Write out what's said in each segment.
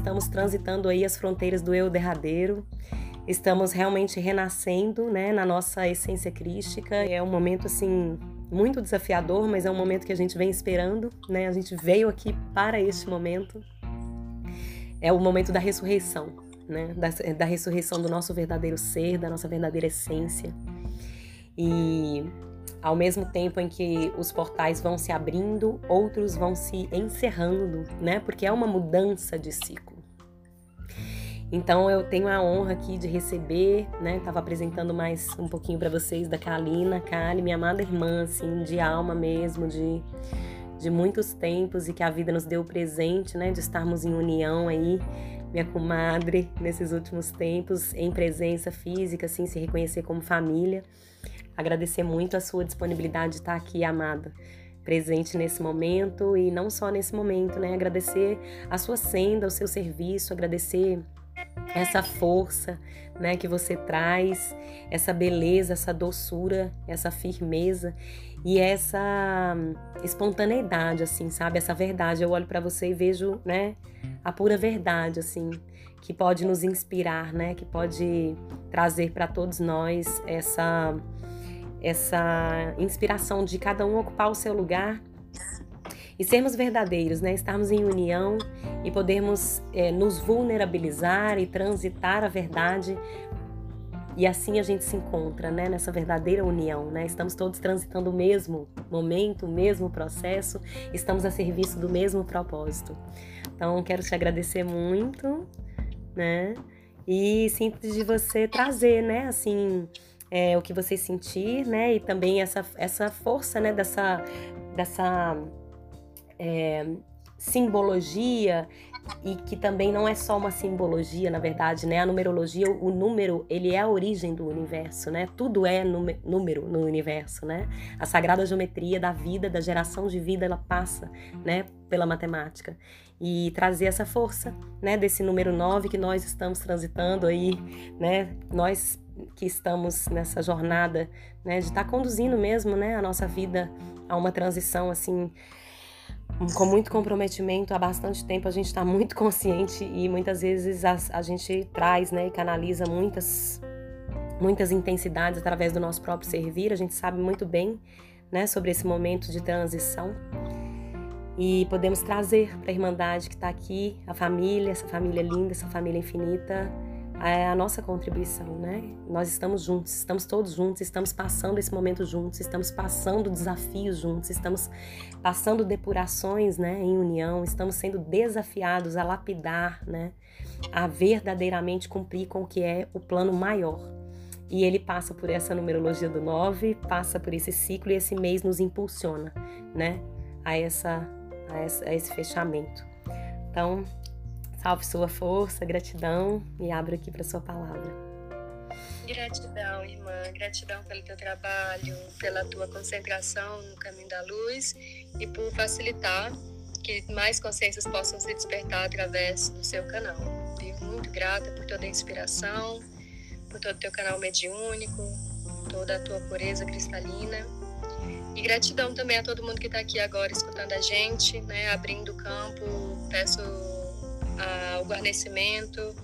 estamos transitando aí as fronteiras do eu derradeiro. Estamos realmente renascendo, né, na nossa essência crística. É um momento assim muito desafiador, mas é um momento que a gente vem esperando, né? A gente veio aqui para este momento. É o momento da ressurreição, né? Da, da ressurreição do nosso verdadeiro ser, da nossa verdadeira essência. E ao mesmo tempo em que os portais vão se abrindo, outros vão se encerrando, né? Porque é uma mudança de ciclo. Então eu tenho a honra aqui de receber, né? Tava apresentando mais um pouquinho para vocês da Kalina, Kali, minha amada irmã, assim, de alma mesmo, de, de muitos tempos e que a vida nos deu o presente, né? De estarmos em união aí, minha comadre, nesses últimos tempos, em presença física, assim, se reconhecer como família. Agradecer muito a sua disponibilidade de estar aqui, amada, presente nesse momento e não só nesse momento, né? Agradecer a sua senda, o seu serviço, agradecer essa força, né, que você traz, essa beleza, essa doçura, essa firmeza e essa espontaneidade, assim, sabe? Essa verdade. Eu olho para você e vejo, né, a pura verdade, assim, que pode nos inspirar, né, que pode trazer para todos nós essa essa inspiração de cada um ocupar o seu lugar e sermos verdadeiros, né? Estarmos em união e podermos é, nos vulnerabilizar e transitar a verdade. E assim a gente se encontra, né? Nessa verdadeira união, né? Estamos todos transitando o mesmo momento, o mesmo processo, estamos a serviço do mesmo propósito. Então, quero te agradecer muito, né? E sinto de você trazer, né? Assim, é, o que você sentir, né? E também essa, essa força, né? Dessa, dessa é, simbologia e que também não é só uma simbologia, na verdade, né? A numerologia, o número, ele é a origem do universo, né? Tudo é número no universo, né? A sagrada geometria da vida, da geração de vida, ela passa, né, pela matemática. E trazer essa força, né, desse número 9 que nós estamos transitando aí, né? Nós que estamos nessa jornada, né, de estar tá conduzindo mesmo, né, a nossa vida a uma transição assim com muito comprometimento há bastante tempo a gente está muito consciente e muitas vezes a, a, gente traz né, e canaliza muitas muitas intensidades através do nosso próprio servir. A gente sabe muito bem né, sobre esse momento de transição. E podemos trazer para a Irmandade que está aqui a família essa família linda essa família infinita a nossa contribuição, né? Nós estamos juntos, estamos todos juntos, estamos passando esse momento juntos, estamos passando desafios juntos, estamos passando depurações, né, em união, estamos sendo desafiados a lapidar, né, a verdadeiramente cumprir com o que é o plano maior. E ele passa por essa numerologia do 9, passa por esse ciclo e esse mês nos impulsiona, né, a, essa, a esse fechamento. Então, Salve sua força, gratidão e abro aqui para sua palavra. Gratidão, irmã, gratidão pelo teu trabalho, pela tua concentração no caminho da luz e por facilitar que mais consciências possam se despertar através do seu canal. Fico muito grata por toda a inspiração, por todo o teu canal mediúnico, toda a tua pureza cristalina. E gratidão também a todo mundo que está aqui agora escutando a gente, né, abrindo o campo. Peço o guarnecimento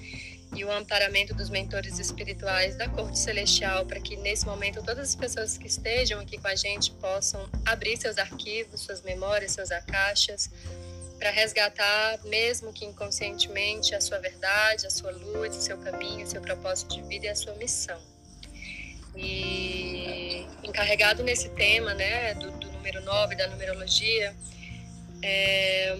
e o amparamento dos mentores espirituais da corte celestial para que nesse momento todas as pessoas que estejam aqui com a gente possam abrir seus arquivos, suas memórias, suas acaixas para resgatar, mesmo que inconscientemente, a sua verdade, a sua luz, o seu caminho, o seu propósito de vida e a sua missão. E encarregado nesse tema, né, do, do número 9 da numerologia, é,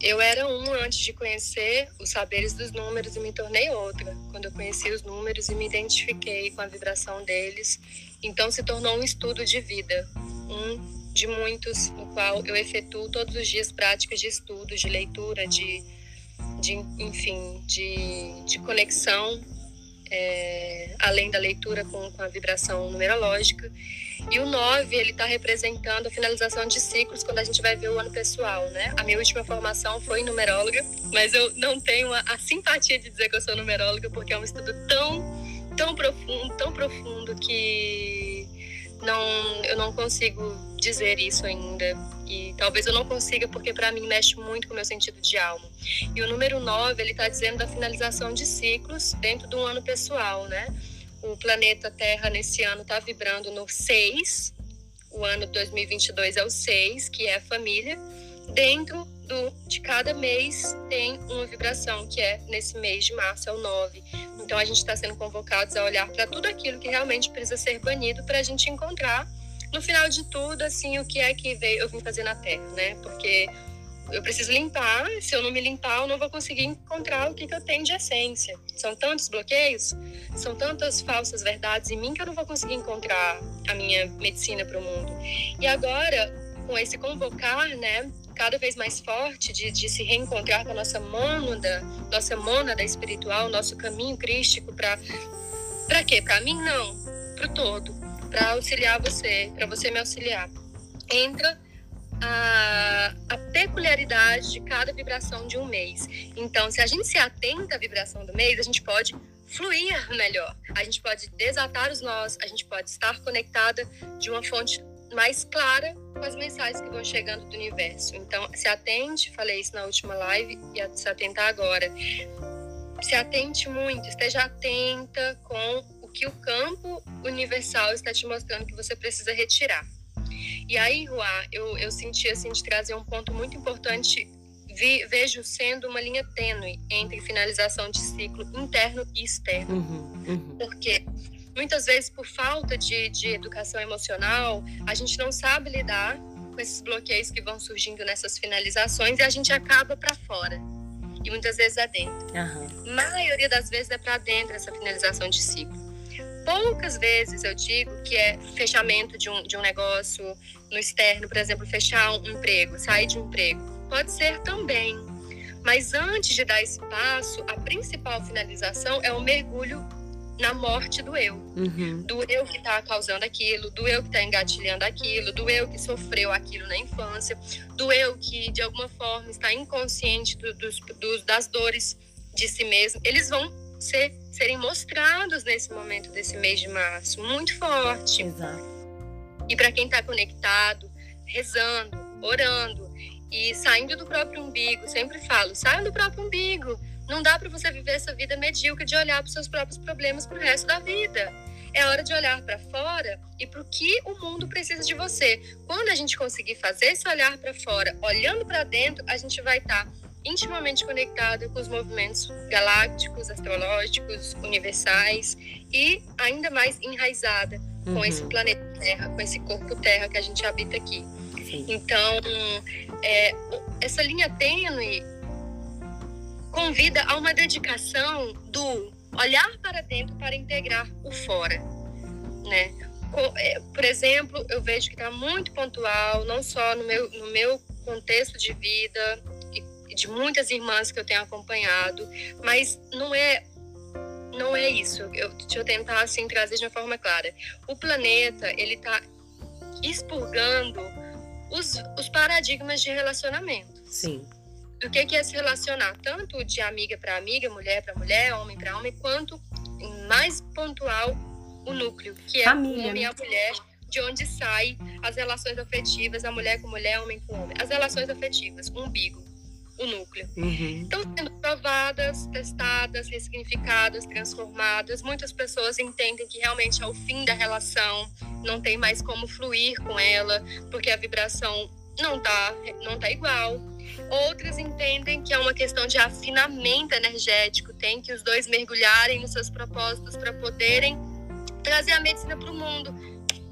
eu era um antes de conhecer os saberes dos números e me tornei outra. Quando eu conheci os números e me identifiquei com a vibração deles, então se tornou um estudo de vida, um de muitos, no qual eu efetuo todos os dias práticas de estudo, de leitura, de, de enfim, de, de conexão, é, além da leitura com, com a vibração numerológica. E o 9, ele está representando a finalização de ciclos quando a gente vai ver o ano pessoal, né? A minha última formação foi numeróloga, mas eu não tenho a, a simpatia de dizer que eu sou numeróloga porque é um estudo tão, tão profundo, tão profundo que não, eu não consigo dizer isso ainda. E talvez eu não consiga, porque para mim mexe muito com o meu sentido de alma. E o número 9, ele está dizendo da finalização de ciclos dentro do ano pessoal, né? O planeta Terra nesse ano está vibrando no 6, o ano 2022 é o 6, que é a família. Dentro do, de cada mês tem uma vibração, que é nesse mês de março, é o 9. Então a gente está sendo convocados a olhar para tudo aquilo que realmente precisa ser banido para a gente encontrar no final de tudo, assim, o que é que veio, eu vim fazer na Terra, né? Porque eu preciso limpar, se eu não me limpar, eu não vou conseguir encontrar o que, que eu tenho de essência. São tantos bloqueios, são tantas falsas verdades em mim que eu não vou conseguir encontrar a minha medicina para o mundo. E agora, com esse convocar, né, cada vez mais forte de, de se reencontrar com a nossa mônada, nossa mônada espiritual, nosso caminho crístico para para quê? Para mim não, para o todo para auxiliar você, para você me auxiliar. Entra a, a, peculiaridade de cada vibração de um mês. Então, se a gente se atenta à vibração do mês, a gente pode fluir melhor, a gente pode desatar os nós, a gente pode estar conectada de uma fonte mais clara com as mensagens que vão chegando do universo. Então, se atente, falei isso na última live e se atentar agora. Se atente muito, esteja atenta com que o campo universal está te mostrando que você precisa retirar. E aí, Ruá, eu, eu senti assim de trazer um ponto muito importante, vi, vejo sendo uma linha tênue entre finalização de ciclo interno e externo. Uhum, uhum. Porque muitas vezes, por falta de, de educação emocional, a gente não sabe lidar com esses bloqueios que vão surgindo nessas finalizações e a gente acaba para fora. E muitas vezes é dentro. Uhum. maioria das vezes é para dentro essa finalização de ciclo poucas vezes eu digo que é fechamento de um, de um negócio no externo, por exemplo, fechar um emprego, sair de um emprego. Pode ser também. Mas antes de dar esse passo, a principal finalização é o mergulho na morte do eu. Uhum. Do eu que está causando aquilo, do eu que está engatilhando aquilo, do eu que sofreu aquilo na infância, do eu que de alguma forma está inconsciente do, dos, dos, das dores de si mesmo. Eles vão ser, serem mostrados nesse momento desse mês de março, muito forte. Exato. E para quem está conectado, rezando, orando e saindo do próprio umbigo, sempre falo, saiam do próprio umbigo. Não dá para você viver essa vida medíocre de olhar para os seus próprios problemas para o resto da vida. É hora de olhar para fora e para o que o mundo precisa de você. Quando a gente conseguir fazer esse olhar para fora, olhando para dentro, a gente vai estar tá intimamente conectada com os movimentos galácticos, astrológicos, universais e ainda mais enraizada uhum. com esse planeta Terra, com esse corpo Terra que a gente habita aqui. Sim. Então, é, essa linha tênue convida a uma dedicação do olhar para dentro para integrar o fora, né? É, por exemplo, eu vejo que está muito pontual, não só no meu, no meu contexto de vida, de muitas irmãs que eu tenho acompanhado, mas não é não é isso. Eu, deixa eu tentar assim trazer de uma forma clara. O planeta ele está expurgando os, os paradigmas de relacionamento. Sim. Do que, que é se relacionar tanto de amiga para amiga, mulher para mulher, homem para homem, quanto mais pontual o núcleo, que é Família, o homem e a mulher, de onde sai as relações afetivas, a mulher com mulher, homem com homem. As relações afetivas, umbigo o núcleo. Uhum. Estão sendo provadas, testadas, ressignificadas, transformadas. Muitas pessoas entendem que realmente é o fim da relação, não tem mais como fluir com ela, porque a vibração não tá, não tá igual. Outras entendem que é uma questão de afinamento energético, tem que os dois mergulharem nos seus propósitos para poderem trazer a medicina para o mundo.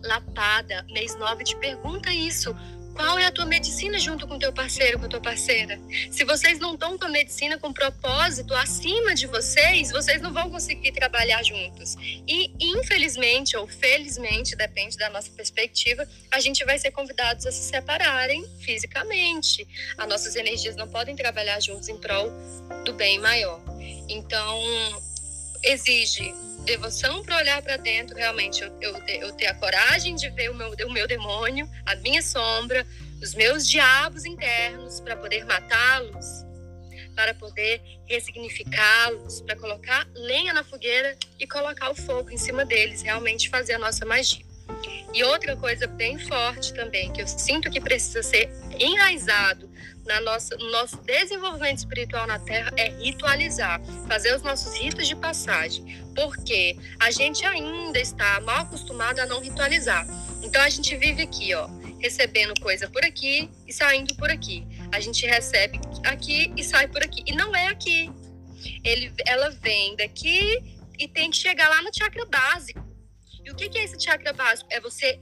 Lapada, mês 9 te pergunta isso. Qual é a tua medicina junto com teu parceiro, com a tua parceira? Se vocês não estão com a medicina com propósito acima de vocês, vocês não vão conseguir trabalhar juntos. E infelizmente ou felizmente, depende da nossa perspectiva, a gente vai ser convidados a se separarem fisicamente. As nossas energias não podem trabalhar juntos em prol do bem maior. Então, exige devoção para olhar para dentro, realmente eu, eu, eu, ter a coragem de ver o meu, o meu demônio, a minha sombra, os meus diabos internos, para poder matá-los, para poder ressignificá-los, para colocar lenha na fogueira e colocar o fogo em cima deles, realmente fazer a nossa magia. E outra coisa bem forte também, que eu sinto que precisa ser enraizado na nossa, no nosso desenvolvimento espiritual na Terra, é ritualizar, fazer os nossos ritos de passagem. Porque a gente ainda está mal acostumado a não ritualizar. Então a gente vive aqui, ó, recebendo coisa por aqui e saindo por aqui. A gente recebe aqui e sai por aqui. E não é aqui. Ele, ela vem daqui e tem que chegar lá no chakra básico. E o que, que é esse chakra básico? É você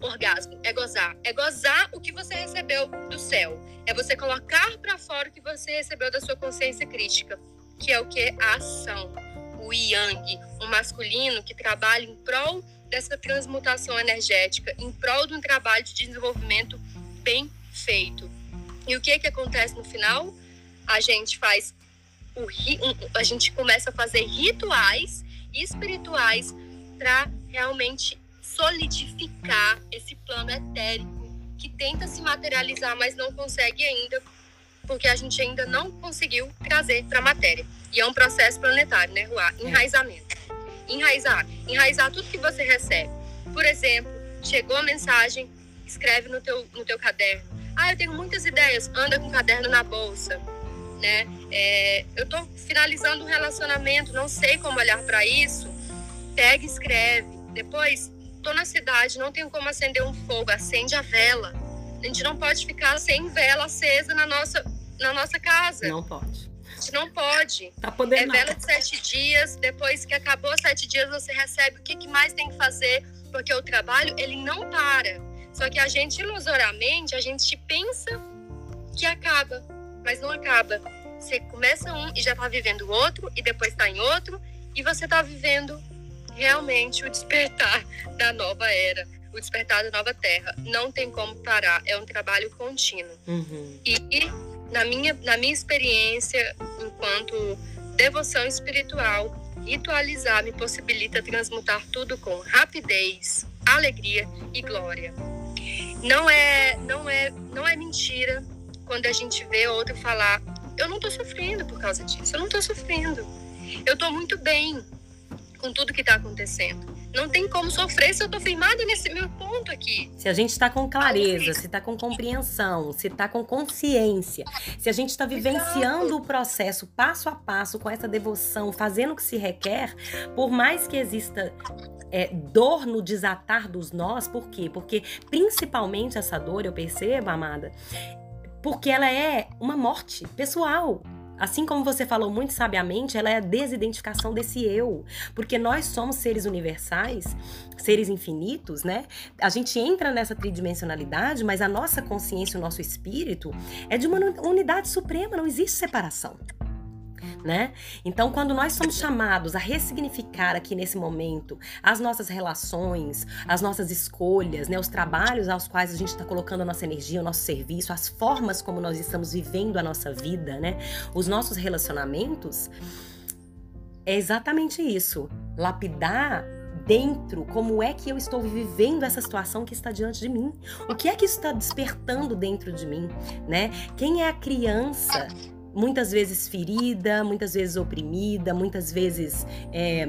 orgasmo, é gozar. É gozar o que você recebeu do céu. É você colocar para fora o que você recebeu da sua consciência crítica, que é o que? A ação. O yang, o masculino que trabalha em prol dessa transmutação energética, em prol de um trabalho de desenvolvimento bem feito. E o que que acontece no final? A gente faz o a gente começa a fazer rituais espirituais para realmente solidificar esse plano etérico que tenta se materializar, mas não consegue ainda, porque a gente ainda não conseguiu trazer para a matéria. E é um processo planetário, né, Ruá? Enraizamento. Enraizar. Enraizar tudo que você recebe. Por exemplo, chegou a mensagem, escreve no teu, no teu caderno. Ah, eu tenho muitas ideias, anda com o caderno na bolsa. Né? É, eu estou finalizando um relacionamento, não sei como olhar para isso. Pega e escreve. Depois, tô na cidade, não tenho como acender um fogo, acende a vela. A gente não pode ficar sem vela acesa na nossa, na nossa casa. Não pode. A gente não pode. Tá podendo. É vela de sete dias, depois que acabou sete dias, você recebe o que, que mais tem que fazer, porque o trabalho, ele não para. Só que a gente, ilusoriamente, a gente pensa que acaba, mas não acaba. Você começa um e já tá vivendo outro, e depois tá em outro, e você tá vivendo realmente o despertar da nova era, o despertar da nova terra. Não tem como parar, é um trabalho contínuo. Uhum. E, na, minha, na minha experiência, enquanto devoção espiritual, ritualizar me possibilita transmutar tudo com rapidez, alegria e glória. Não é, não é, não é mentira quando a gente vê outro falar: eu não estou sofrendo por causa disso, eu não estou sofrendo, eu estou muito bem com tudo que está acontecendo. Não tem como sofrer se eu estou firmada nesse meu ponto aqui. Se a gente está com clareza, se está com compreensão, se está com consciência, se a gente está vivenciando Exato. o processo passo a passo com essa devoção, fazendo o que se requer, por mais que exista é, dor no desatar dos nós, por quê? Porque principalmente essa dor, eu percebo, amada, porque ela é uma morte pessoal. Assim como você falou muito sabiamente, ela é a desidentificação desse eu, porque nós somos seres universais, seres infinitos, né? A gente entra nessa tridimensionalidade, mas a nossa consciência, o nosso espírito é de uma unidade suprema, não existe separação né? Então, quando nós somos chamados a ressignificar aqui nesse momento as nossas relações, as nossas escolhas, né, os trabalhos aos quais a gente está colocando a nossa energia, o nosso serviço, as formas como nós estamos vivendo a nossa vida, né, os nossos relacionamentos, é exatamente isso. Lapidar dentro como é que eu estou vivendo essa situação que está diante de mim. O que é que está despertando dentro de mim, né? Quem é a criança muitas vezes ferida, muitas vezes oprimida, muitas vezes é,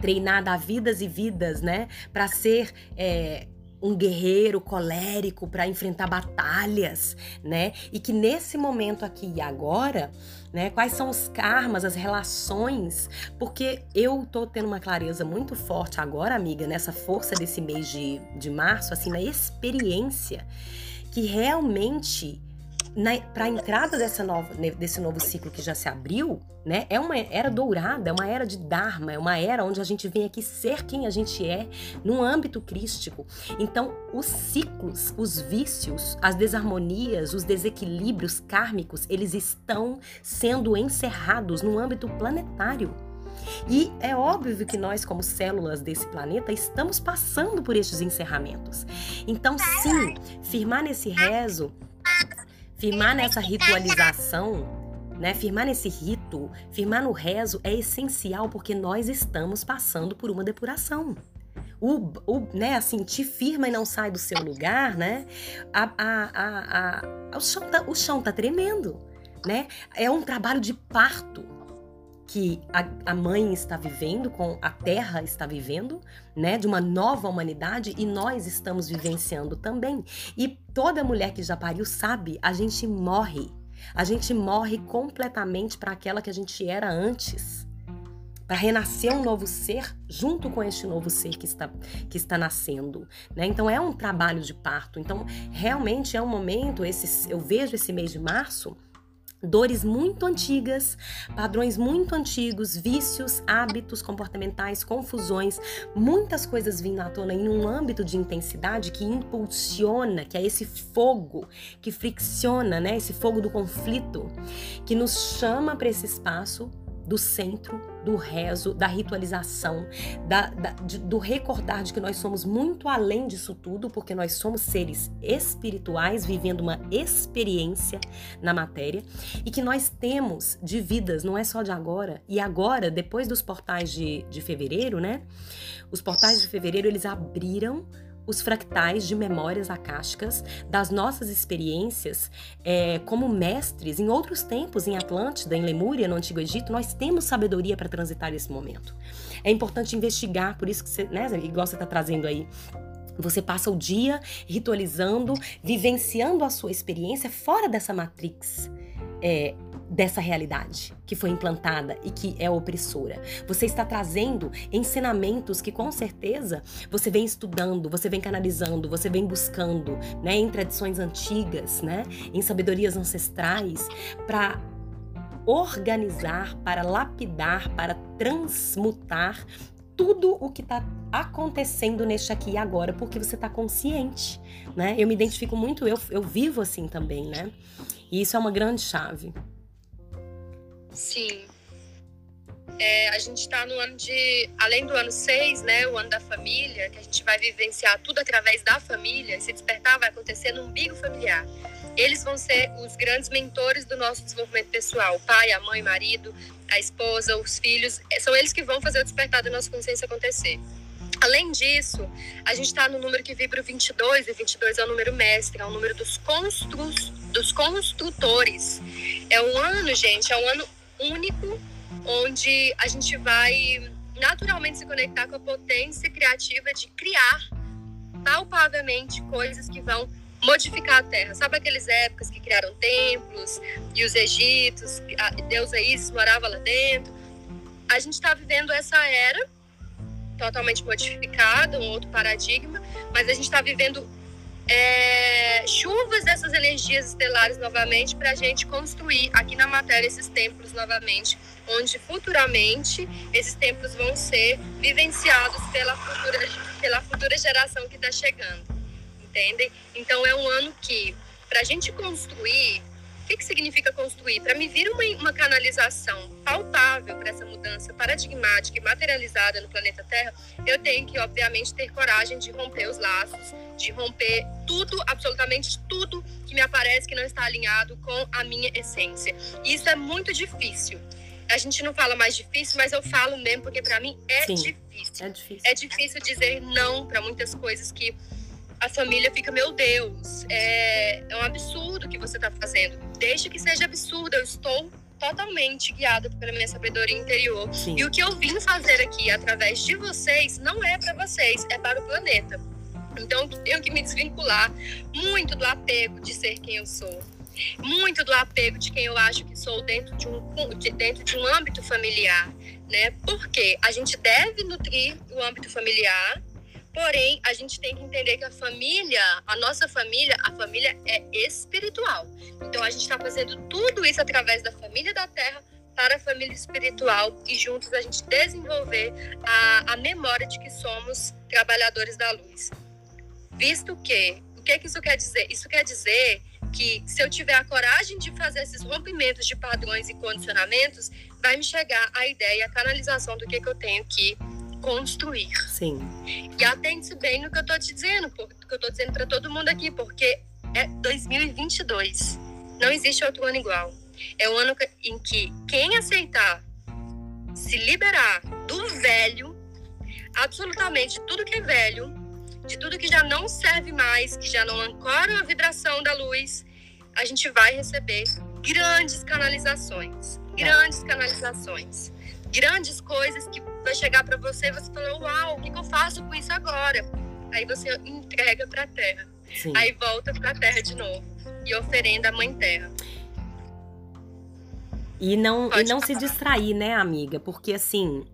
treinada a vidas e vidas, né, para ser é, um guerreiro colérico para enfrentar batalhas, né? E que nesse momento aqui e agora, né? Quais são os karmas, as relações? Porque eu tô tendo uma clareza muito forte agora, amiga, nessa força desse mês de, de março, assim, na experiência que realmente para a entrada dessa nova, desse novo ciclo que já se abriu, né? É uma era dourada, é uma era de Dharma, é uma era onde a gente vem aqui ser quem a gente é, num âmbito crístico. Então, os ciclos, os vícios, as desarmonias, os desequilíbrios kármicos, eles estão sendo encerrados no âmbito planetário. E é óbvio que nós, como células desse planeta, estamos passando por estes encerramentos. Então, sim, firmar nesse rezo Firmar nessa ritualização, né? Firmar nesse rito, firmar no rezo é essencial porque nós estamos passando por uma depuração. O, o, né, assim, te firma e não sai do seu lugar, né? A, a, a, o, chão tá, o chão tá tremendo, né? É um trabalho de parto. Que a, a, mãe está vivendo, com a terra está vivendo, né, de uma nova humanidade e nós estamos vivenciando também. E toda mulher que já pariu sabe, a gente morre. A gente morre completamente para aquela que a gente era antes. Para renascer um novo ser junto com este novo ser que está, que está nascendo. Né? Então é um trabalho de parto. Então realmente é um momento, esse, eu vejo esse mês de março Dores muito antigas, padrões muito antigos, vícios, hábitos comportamentais, confusões, muitas coisas vindo à tona em um âmbito de intensidade que impulsiona, que é esse fogo que fricciona, né? Esse fogo do conflito, que nos chama para esse espaço do centro, do rezo, da ritualização, da, da, de, do recordar de que nós somos muito além disso tudo, porque nós somos seres espirituais vivendo uma experiência na matéria e que nós temos de vidas, não é só de agora, e agora, depois dos portais de, de fevereiro, né? Os portais de fevereiro eles abriram os fractais de memórias acásticas das nossas experiências é, como mestres em outros tempos, em Atlântida, em Lemúria, no Antigo Egito, nós temos sabedoria para transitar esse momento. É importante investigar, por isso que você, né, igual você está trazendo aí, você passa o dia ritualizando, vivenciando a sua experiência fora dessa matrix é, dessa realidade que foi implantada e que é opressora. Você está trazendo ensinamentos que com certeza você vem estudando, você vem canalizando, você vem buscando, né, em tradições antigas, né, em sabedorias ancestrais para organizar, para lapidar, para transmutar tudo o que está acontecendo neste aqui e agora, porque você está consciente, né? Eu me identifico muito, eu, eu vivo assim também, né? E isso é uma grande chave. Sim. É, a gente está no ano de. Além do ano 6, né? O ano da família, que a gente vai vivenciar tudo através da família. Esse despertar vai acontecer no umbigo familiar. Eles vão ser os grandes mentores do nosso desenvolvimento pessoal. O pai, a mãe, o marido, a esposa, os filhos. São eles que vão fazer o despertar da nossa consciência acontecer. Além disso, a gente está no número que vibra o 22, e 22 é o número mestre, é o número dos, constru, dos construtores. É um ano, gente, é um ano único, onde a gente vai naturalmente se conectar com a potência criativa de criar palpavelmente coisas que vão modificar a Terra. Sabe aqueles épocas que criaram templos e os egípcios, a deusa Isis morava lá dentro? A gente está vivendo essa era totalmente modificada, um outro paradigma, mas a gente está vivendo é, chuvas dessas energias estelares novamente para a gente construir aqui na matéria esses templos novamente, onde futuramente esses templos vão ser vivenciados pela futura, pela futura geração que está chegando, entendem? Então é um ano que, para a gente construir, que, que significa construir? Para me vir uma, uma canalização palpável para essa mudança paradigmática e materializada no planeta Terra, eu tenho que, obviamente, ter coragem de romper os laços de romper tudo, absolutamente tudo que me aparece que não está alinhado com a minha essência. E isso é muito difícil. A gente não fala mais difícil, mas eu falo mesmo porque para mim é Sim, difícil. É difícil. É difícil dizer não para muitas coisas que a família fica, meu Deus, é, é um absurdo que você está fazendo. Deixa que seja absurdo, eu estou totalmente guiada pela minha sabedoria interior. Sim. E o que eu vim fazer aqui através de vocês não é para vocês, é para o planeta. Então, eu tenho que me desvincular muito do apego de ser quem eu sou. Muito do apego de quem eu acho que sou dentro de um, de, dentro de um âmbito familiar. Né? Porque a gente deve nutrir o âmbito familiar, porém, a gente tem que entender que a família, a nossa família, a família é espiritual. Então, a gente está fazendo tudo isso através da família da Terra para a família espiritual e juntos a gente desenvolver a, a memória de que somos trabalhadores da luz. Visto que, o que, que isso quer dizer? Isso quer dizer que se eu tiver a coragem de fazer esses rompimentos de padrões e condicionamentos, vai me chegar a ideia, a canalização do que, que eu tenho que construir. Sim. E atente-se bem no que eu estou te dizendo, porque eu estou dizendo para todo mundo aqui, porque é 2022. Não existe outro ano igual. É o ano em que quem aceitar se liberar do velho, absolutamente tudo que é velho, de tudo que já não serve mais, que já não ancora a vibração da luz, a gente vai receber grandes canalizações, grandes canalizações, grandes coisas que vai chegar para você e você fala, uau, o que, que eu faço com isso agora? Aí você entrega para a terra. Sim. Aí volta para a terra de novo e oferenda a mãe terra. E não, e não se distrair, né, amiga? Porque assim.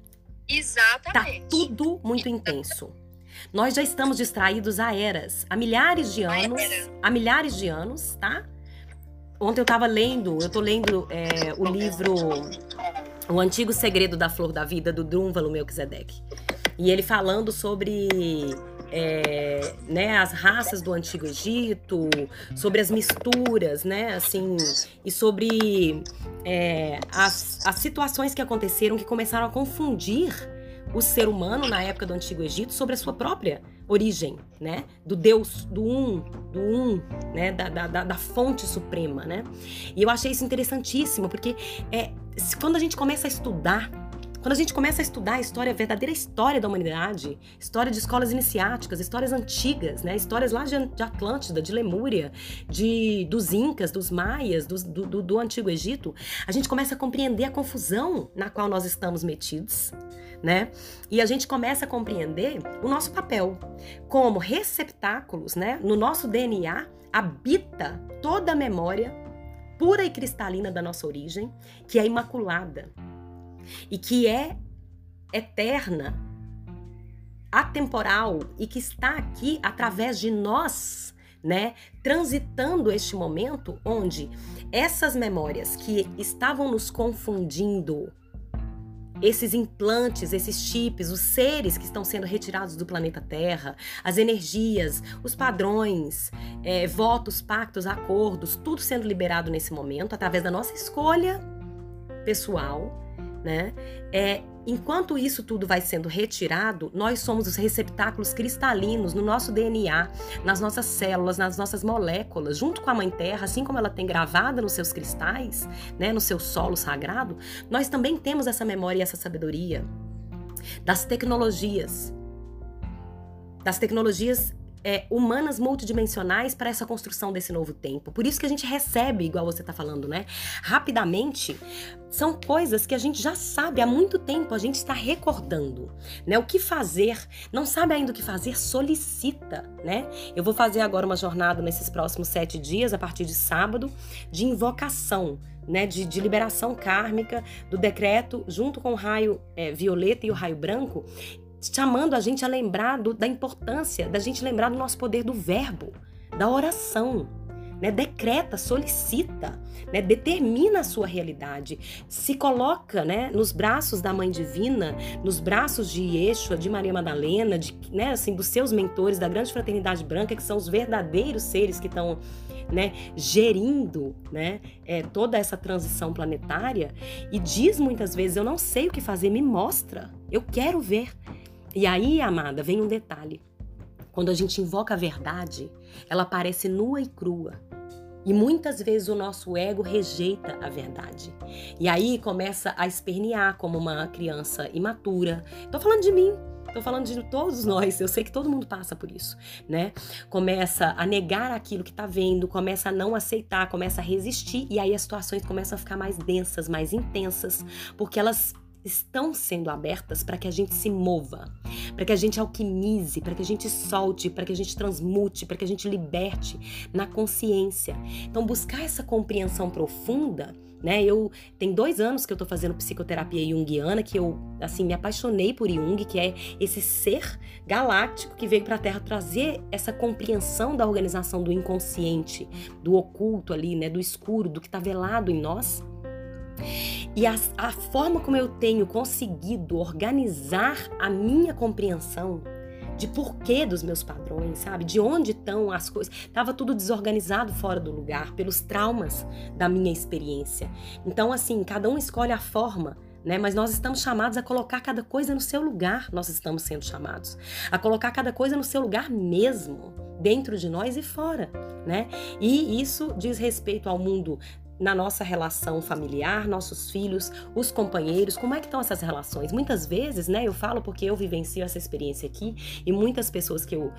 Exatamente. Tá tudo muito intenso. Nós já estamos distraídos há eras, há milhares de anos. Há milhares de anos, tá? Ontem eu tava lendo, eu tô lendo é, o livro O Antigo Segredo da Flor da Vida, do Drúnvalo Melquisedeque. E ele falando sobre é, né, as raças do Antigo Egito, sobre as misturas, né, assim, e sobre é, as, as situações que aconteceram que começaram a confundir o ser humano na época do Antigo Egito sobre a sua própria origem, né? Do Deus, do um, do um, né? Da, da, da fonte suprema, né? E eu achei isso interessantíssimo, porque é, quando a gente começa a estudar quando a gente começa a estudar a história, a verdadeira história da humanidade, história de escolas iniciáticas, histórias antigas, né? Histórias lá de, Atlântida, de Lemúria, de, dos Incas, dos Maias, do, do, do Antigo Egito, a gente começa a compreender a confusão na qual nós estamos metidos, né? E a gente começa a compreender o nosso papel como receptáculos, né? No nosso DNA habita toda a memória pura e cristalina da nossa origem, que é imaculada e que é eterna, atemporal e que está aqui através de nós, né, transitando este momento onde essas memórias que estavam nos confundindo, esses implantes, esses chips, os seres que estão sendo retirados do planeta Terra, as energias, os padrões, é, votos, pactos, acordos, tudo sendo liberado nesse momento através da nossa escolha pessoal né? É, enquanto isso tudo vai sendo retirado, nós somos os receptáculos cristalinos no nosso DNA, nas nossas células, nas nossas moléculas, junto com a Mãe Terra, assim como ela tem gravada nos seus cristais, né, no seu solo sagrado, nós também temos essa memória e essa sabedoria das tecnologias. Das tecnologias é, humanas multidimensionais para essa construção desse novo tempo. Por isso que a gente recebe, igual você está falando, né? Rapidamente, são coisas que a gente já sabe há muito tempo, a gente está recordando, né? O que fazer, não sabe ainda o que fazer, solicita, né? Eu vou fazer agora uma jornada nesses próximos sete dias, a partir de sábado, de invocação. Né, de, de, liberação kármica do decreto, junto com o raio é, violeta e o raio branco, chamando a gente a lembrar do, da importância da gente lembrar do nosso poder do verbo, da oração. Né, decreta, solicita, né, determina a sua realidade, se coloca né, nos braços da Mãe Divina, nos braços de Yeshua, de Maria Madalena, de, né, assim, dos seus mentores da Grande Fraternidade Branca, que são os verdadeiros seres que estão né, gerindo né, é, toda essa transição planetária, e diz muitas vezes: Eu não sei o que fazer, me mostra, eu quero ver. E aí, amada, vem um detalhe. Quando a gente invoca a verdade, ela parece nua e crua. E muitas vezes o nosso ego rejeita a verdade. E aí começa a espernear como uma criança imatura. Tô falando de mim, Tô falando de todos nós, eu sei que todo mundo passa por isso, né? Começa a negar aquilo que tá vendo, começa a não aceitar, começa a resistir e aí as situações começam a ficar mais densas, mais intensas, porque elas estão sendo abertas para que a gente se mova, para que a gente alquimize, para que a gente solte, para que a gente transmute, para que a gente liberte na consciência. Então, buscar essa compreensão profunda né? Eu tem dois anos que eu tô fazendo psicoterapia junguiana, que eu assim me apaixonei por Jung, que é esse ser galáctico que veio para a Terra trazer essa compreensão da organização do inconsciente, do oculto ali, né? Do escuro, do que está velado em nós. E a, a forma como eu tenho conseguido organizar a minha compreensão de porquê dos meus padrões, sabe? De onde estão as coisas. Tava tudo desorganizado fora do lugar pelos traumas da minha experiência. Então, assim, cada um escolhe a forma. Né? Mas nós estamos chamados a colocar cada coisa no seu lugar, nós estamos sendo chamados a colocar cada coisa no seu lugar mesmo, dentro de nós e fora, né? E isso diz respeito ao mundo na nossa relação familiar, nossos filhos, os companheiros, como é que estão essas relações? Muitas vezes, né, eu falo porque eu vivencio essa experiência aqui e muitas pessoas que eu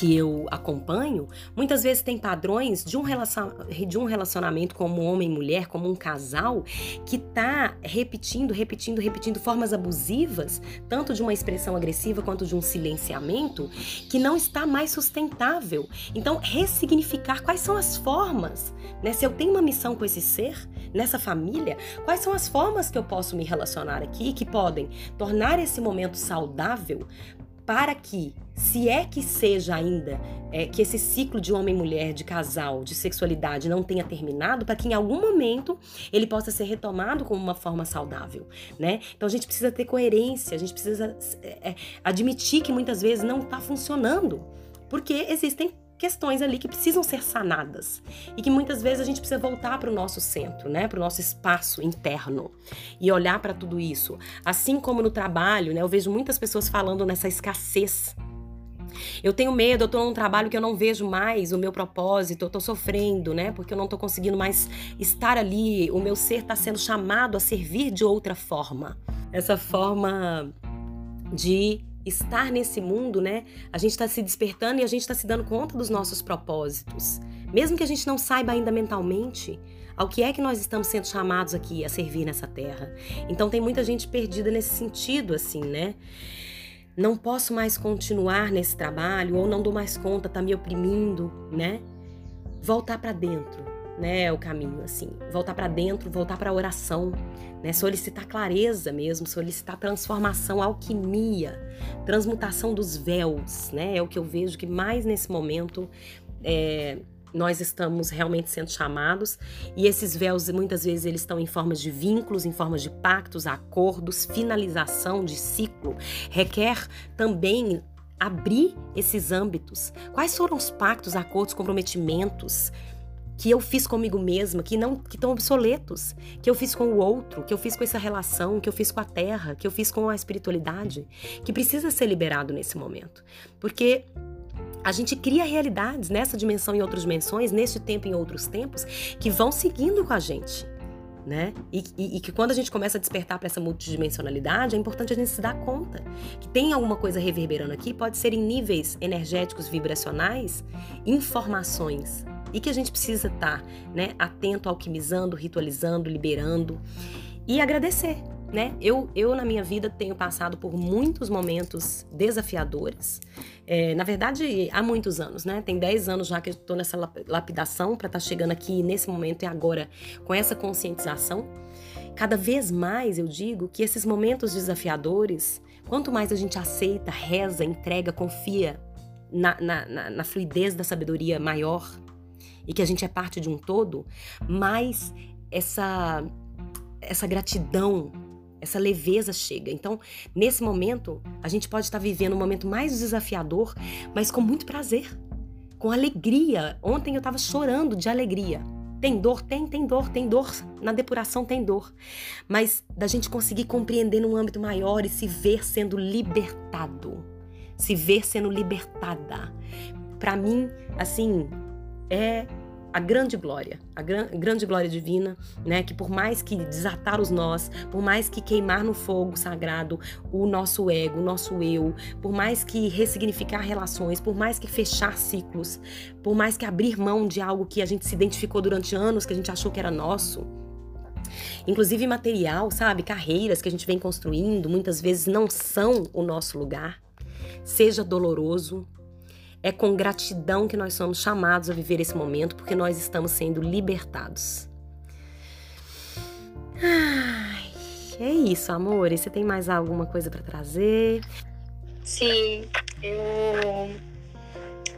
que eu acompanho, muitas vezes tem padrões de um, relacion, de um relacionamento como homem e mulher, como um casal, que tá repetindo, repetindo, repetindo formas abusivas, tanto de uma expressão agressiva quanto de um silenciamento, que não está mais sustentável. Então, ressignificar quais são as formas, né? Se eu tenho uma missão com esse ser, nessa família, quais são as formas que eu posso me relacionar aqui que podem tornar esse momento saudável para que, se é que seja ainda, é, que esse ciclo de homem mulher, de casal, de sexualidade não tenha terminado, para que em algum momento ele possa ser retomado como uma forma saudável, né? Então a gente precisa ter coerência, a gente precisa é, é admitir que muitas vezes não está funcionando, porque existem questões ali que precisam ser sanadas e que muitas vezes a gente precisa voltar para o nosso centro, né, para o nosso espaço interno e olhar para tudo isso. Assim como no trabalho, né, eu vejo muitas pessoas falando nessa escassez. Eu tenho medo, eu estou num trabalho que eu não vejo mais o meu propósito, eu estou sofrendo, né? Porque eu não estou conseguindo mais estar ali, o meu ser está sendo chamado a servir de outra forma. Essa forma de estar nesse mundo, né? A gente está se despertando e a gente está se dando conta dos nossos propósitos. Mesmo que a gente não saiba ainda mentalmente ao que é que nós estamos sendo chamados aqui a servir nessa terra. Então tem muita gente perdida nesse sentido, assim, né? Não posso mais continuar nesse trabalho, ou não dou mais conta, tá me oprimindo, né? Voltar para dentro, né? O caminho, assim. Voltar para dentro, voltar para a oração, né? Solicitar clareza mesmo, solicitar transformação, alquimia, transmutação dos véus, né? É o que eu vejo que mais nesse momento é, nós estamos realmente sendo chamados e esses véus muitas vezes eles estão em formas de vínculos, em formas de pactos, acordos, finalização de ciclo. Requer também abrir esses âmbitos. Quais foram os pactos, acordos, comprometimentos? Que eu fiz comigo mesma, que não que estão obsoletos, que eu fiz com o outro, que eu fiz com essa relação, que eu fiz com a terra, que eu fiz com a espiritualidade, que precisa ser liberado nesse momento. Porque a gente cria realidades nessa dimensão e outras dimensões, nesse tempo e em outros tempos, que vão seguindo com a gente. Né? E, e, e, que quando a gente começa a despertar para essa multidimensionalidade, é importante a gente se dar conta que tem alguma coisa reverberando aqui, pode ser em níveis energéticos, vibracionais, informações, e que a gente precisa estar, tá, né, atento, alquimizando, ritualizando, liberando e agradecer, né? Eu, eu na minha vida tenho passado por muitos momentos desafiadores. É, na verdade, há muitos anos, né? Tem 10 anos já que eu estou nessa lapidação para estar tá chegando aqui nesse momento e agora com essa conscientização. Cada vez mais eu digo que esses momentos desafiadores, quanto mais a gente aceita, reza, entrega, confia na, na, na, na fluidez da sabedoria maior, e que a gente é parte de um todo, mais essa essa gratidão, essa leveza chega. Então, nesse momento, a gente pode estar vivendo um momento mais desafiador, mas com muito prazer, com alegria. Ontem eu estava chorando de alegria. Tem dor? Tem, tem dor, tem dor. Na depuração tem dor. Mas da gente conseguir compreender num âmbito maior e se ver sendo libertado. Se ver sendo libertada. Para mim, assim, é a grande glória, a gran, grande glória divina, né? Que por mais que desatar os nós, por mais que queimar no fogo sagrado o nosso ego, o nosso eu, por mais que ressignificar relações, por mais que fechar ciclos, por mais que abrir mão de algo que a gente se identificou durante anos, que a gente achou que era nosso, inclusive material, sabe? Carreiras que a gente vem construindo, muitas vezes não são o nosso lugar. Seja doloroso, é com gratidão que nós somos chamados a viver esse momento, porque nós estamos sendo libertados. Ai, é isso, amor. E você tem mais alguma coisa para trazer? Sim, eu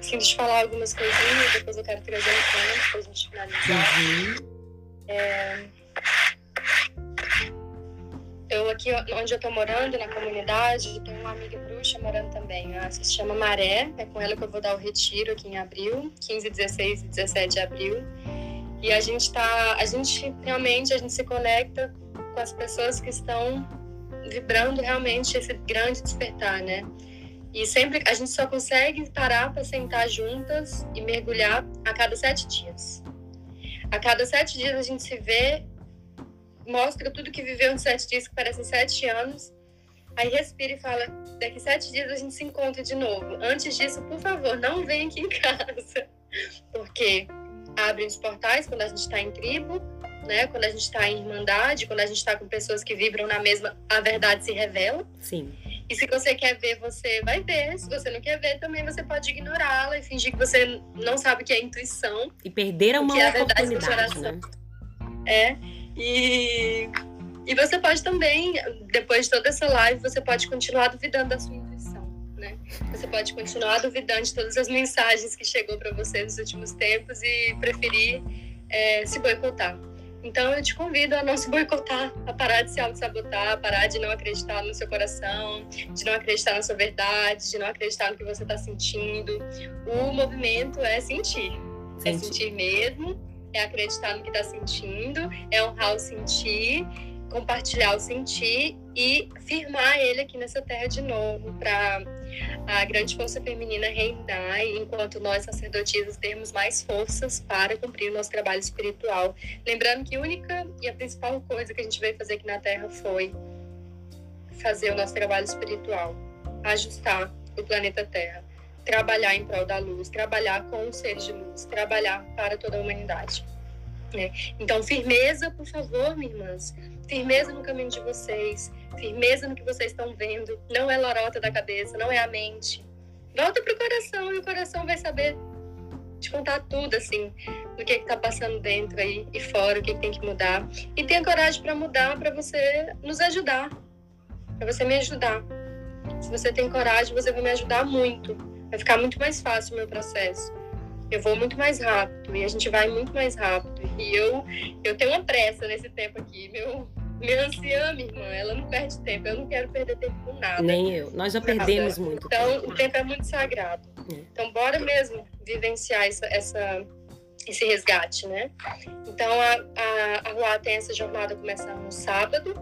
sinto te falar algumas coisinhas, depois eu quero trazer um ponto pra gente finalizar. Uhum. É, eu aqui onde eu tô morando, na comunidade, tenho uma amiga bruxa morando também. Ela se chama Maré, é com ela que eu vou dar o retiro aqui em abril, 15, 16 e 17 de abril. E a gente tá, a gente realmente a gente se conecta com as pessoas que estão vibrando realmente esse grande despertar, né? E sempre a gente só consegue parar para sentar juntas e mergulhar a cada sete dias. A cada sete dias a gente se vê mostra tudo que viveu em sete dias, que parecem sete anos, Aí respira e fala: daqui sete dias a gente se encontra de novo. Antes disso, por favor, não venha aqui em casa. Porque abre os portais quando a gente está em tribo, né? Quando a gente está em irmandade, quando a gente está com pessoas que vibram na mesma, a verdade se revela. Sim. E se você quer ver, você vai ver. Se você não quer ver, também você pode ignorá-la e fingir que você não sabe o que é intuição. E perder uma é oportunidade, né? É. E, e você pode também, depois de toda essa live, você pode continuar duvidando da sua intuição, né? Você pode continuar duvidando de todas as mensagens que chegou para você nos últimos tempos e preferir é, se boicotar. Então eu te convido a não se boicotar, a parar de se auto-sabotar, a parar de não acreditar no seu coração, de não acreditar na sua verdade, de não acreditar no que você está sentindo. O movimento é sentir. É sentir mesmo, é acreditar no que está sentindo, é honrar o sentir compartilhar o sentir e firmar ele aqui nessa terra de novo, para a grande força feminina reinar, enquanto nós sacerdotisas temos mais forças para cumprir o nosso trabalho espiritual. Lembrando que a única e a principal coisa que a gente veio fazer aqui na Terra foi fazer o nosso trabalho espiritual, ajustar o planeta Terra, trabalhar em prol da luz, trabalhar com os seres de luz, trabalhar para toda a humanidade. Né? Então, firmeza, por favor, minhas irmãs. Firmeza no caminho de vocês. Firmeza no que vocês estão vendo. Não é lorota da cabeça, não é a mente. Volta pro coração e o coração vai saber te contar tudo, assim, do que está passando dentro aí e fora, o que, que tem que mudar. E tenha coragem para mudar, para você nos ajudar, para você me ajudar. Se você tem coragem, você vai me ajudar muito. Vai ficar muito mais fácil o meu processo eu vou muito mais rápido e a gente vai muito mais rápido. E eu, eu tenho uma pressa nesse tempo aqui. Meu, minha anciã, minha irmã, ela não perde tempo. Eu não quero perder tempo com nada. Nem eu. Nós já perdemos muito. Então, tempo. o tempo é muito sagrado. É. Então, bora mesmo vivenciar essa, essa, esse resgate, né? Então, a, a, a Rua tem essa jornada começando no sábado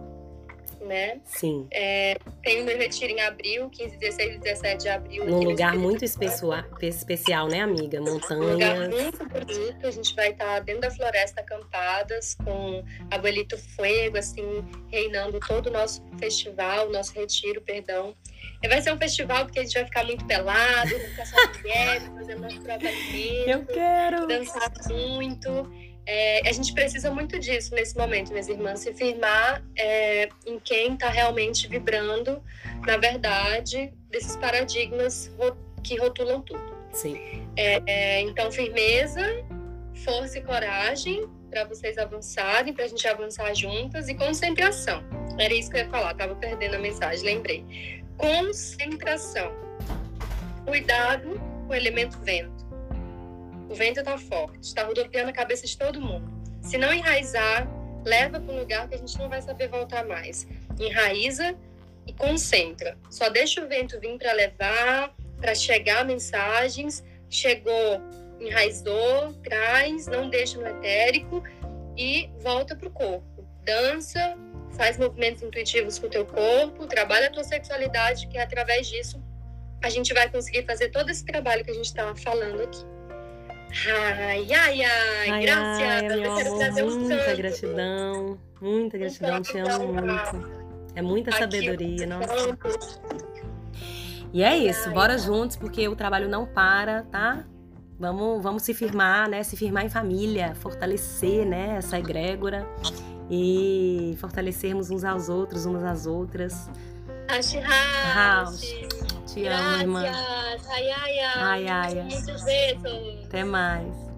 né? Sim. É, tem o meu retiro em abril, 15, 16 e 17 de abril. Num lugar muito especial, especial, né, amiga? Montanhas. Um lugar muito bonito. A gente vai estar dentro da floresta acampadas, com Abuelito Fuego, assim, reinando todo o nosso festival, o nosso retiro, perdão. E vai ser um festival porque a gente vai ficar muito pelado, vai ficar só mulheres, fazendo nosso alimento. Eu quero! Dançar muito. É, a gente precisa muito disso nesse momento, minhas irmãs, se firmar é, em quem está realmente vibrando, na verdade, desses paradigmas que rotulam tudo. Sim. É, é então, firmeza, força e coragem para vocês avançarem, para a gente avançar juntas e concentração. Era isso que eu ia falar, estava perdendo a mensagem, lembrei. Concentração. Cuidado com o elemento vento o vento está forte, está rodopiando a cabeça de todo mundo. Se não enraizar, leva para um lugar que a gente não vai saber voltar mais. Enraiza e concentra. Só deixa o vento vir para levar, para chegar mensagens. Chegou, enraizou, traz, não deixa no etérico e volta para o corpo. Dança, faz movimentos intuitivos com o teu corpo, trabalha a tua sexualidade, que através disso a gente vai conseguir fazer todo esse trabalho que a gente está falando aqui. Ai, ai, ai, ai graças. Ai, meu amor, muita gratidão, muita gratidão, te amo muito. É muita sabedoria, nossa. E é isso, bora juntos, porque o trabalho não para, tá? Vamos, vamos se firmar, né? Se firmar em família, fortalecer, né? Essa egrégora e fortalecermos uns aos outros, umas às outras. House. Te amo, irmã. Ai, ai, ai. Ai, ai. Muitos beijos. Até mais.